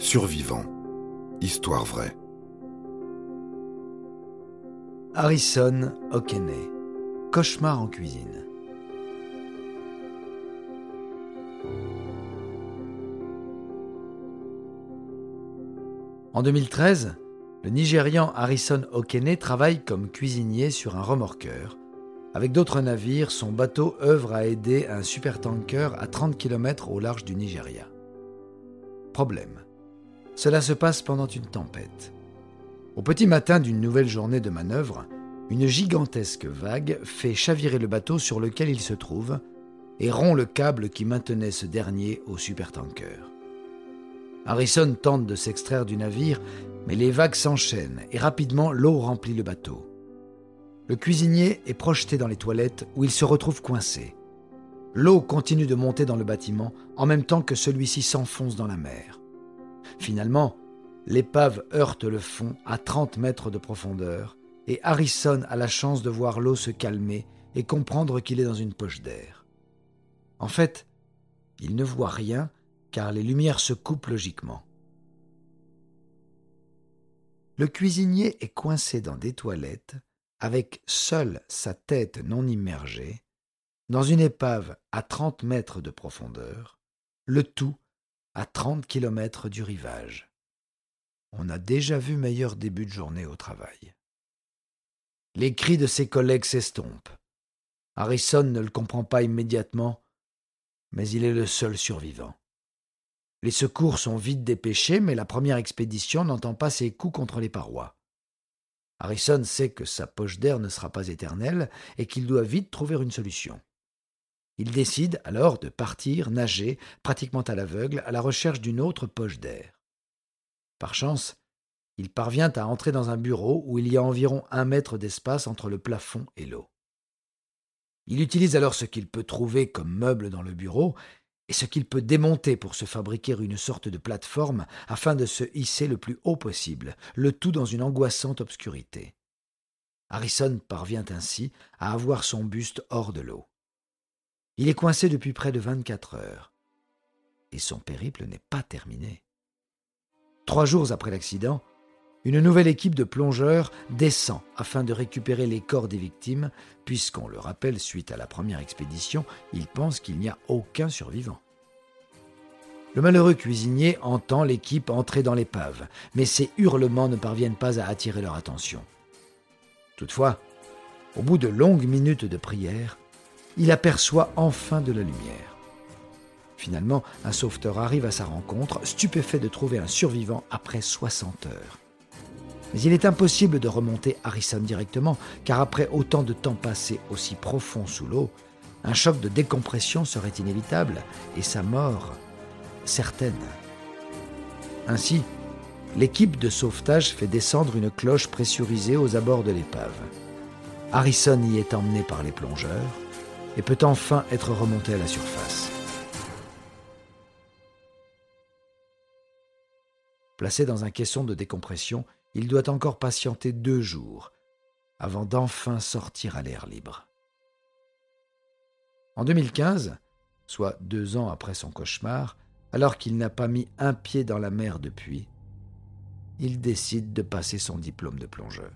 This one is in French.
Survivant. Histoire vraie. Harrison O'Kenney. Cauchemar en cuisine. En 2013, le Nigérian Harrison O'Kenney travaille comme cuisinier sur un remorqueur. Avec d'autres navires, son bateau œuvre à aider un supertanker à 30 km au large du Nigeria. Problème. Cela se passe pendant une tempête. Au petit matin d'une nouvelle journée de manœuvre, une gigantesque vague fait chavirer le bateau sur lequel il se trouve et rompt le câble qui maintenait ce dernier au supertanker. Harrison tente de s'extraire du navire, mais les vagues s'enchaînent et rapidement l'eau remplit le bateau. Le cuisinier est projeté dans les toilettes où il se retrouve coincé. L'eau continue de monter dans le bâtiment en même temps que celui-ci s'enfonce dans la mer. Finalement, l'épave heurte le fond à 30 mètres de profondeur et Harrison a la chance de voir l'eau se calmer et comprendre qu'il est dans une poche d'air. En fait, il ne voit rien car les lumières se coupent logiquement. Le cuisinier est coincé dans des toilettes avec seule sa tête non immergée, dans une épave à 30 mètres de profondeur, le tout à 30 kilomètres du rivage. On a déjà vu meilleur début de journée au travail. Les cris de ses collègues s'estompent. Harrison ne le comprend pas immédiatement, mais il est le seul survivant. Les secours sont vite dépêchés, mais la première expédition n'entend pas ses coups contre les parois. Harrison sait que sa poche d'air ne sera pas éternelle et qu'il doit vite trouver une solution. Il décide alors de partir nager, pratiquement à l'aveugle, à la recherche d'une autre poche d'air. Par chance, il parvient à entrer dans un bureau où il y a environ un mètre d'espace entre le plafond et l'eau. Il utilise alors ce qu'il peut trouver comme meuble dans le bureau et ce qu'il peut démonter pour se fabriquer une sorte de plateforme afin de se hisser le plus haut possible, le tout dans une angoissante obscurité. Harrison parvient ainsi à avoir son buste hors de l'eau. Il est coincé depuis près de 24 heures. Et son périple n'est pas terminé. Trois jours après l'accident, une nouvelle équipe de plongeurs descend afin de récupérer les corps des victimes, puisqu'on le rappelle, suite à la première expédition, ils pensent qu'il n'y a aucun survivant. Le malheureux cuisinier entend l'équipe entrer dans l'épave, mais ses hurlements ne parviennent pas à attirer leur attention. Toutefois, au bout de longues minutes de prière, il aperçoit enfin de la lumière. Finalement, un sauveteur arrive à sa rencontre, stupéfait de trouver un survivant après 60 heures. Mais il est impossible de remonter Harrison directement, car après autant de temps passé aussi profond sous l'eau, un choc de décompression serait inévitable et sa mort certaine. Ainsi, l'équipe de sauvetage fait descendre une cloche pressurisée aux abords de l'épave. Harrison y est emmené par les plongeurs, et peut enfin être remonté à la surface. Placé dans un caisson de décompression, il doit encore patienter deux jours avant d'enfin sortir à l'air libre. En 2015, soit deux ans après son cauchemar, alors qu'il n'a pas mis un pied dans la mer depuis, il décide de passer son diplôme de plongeur.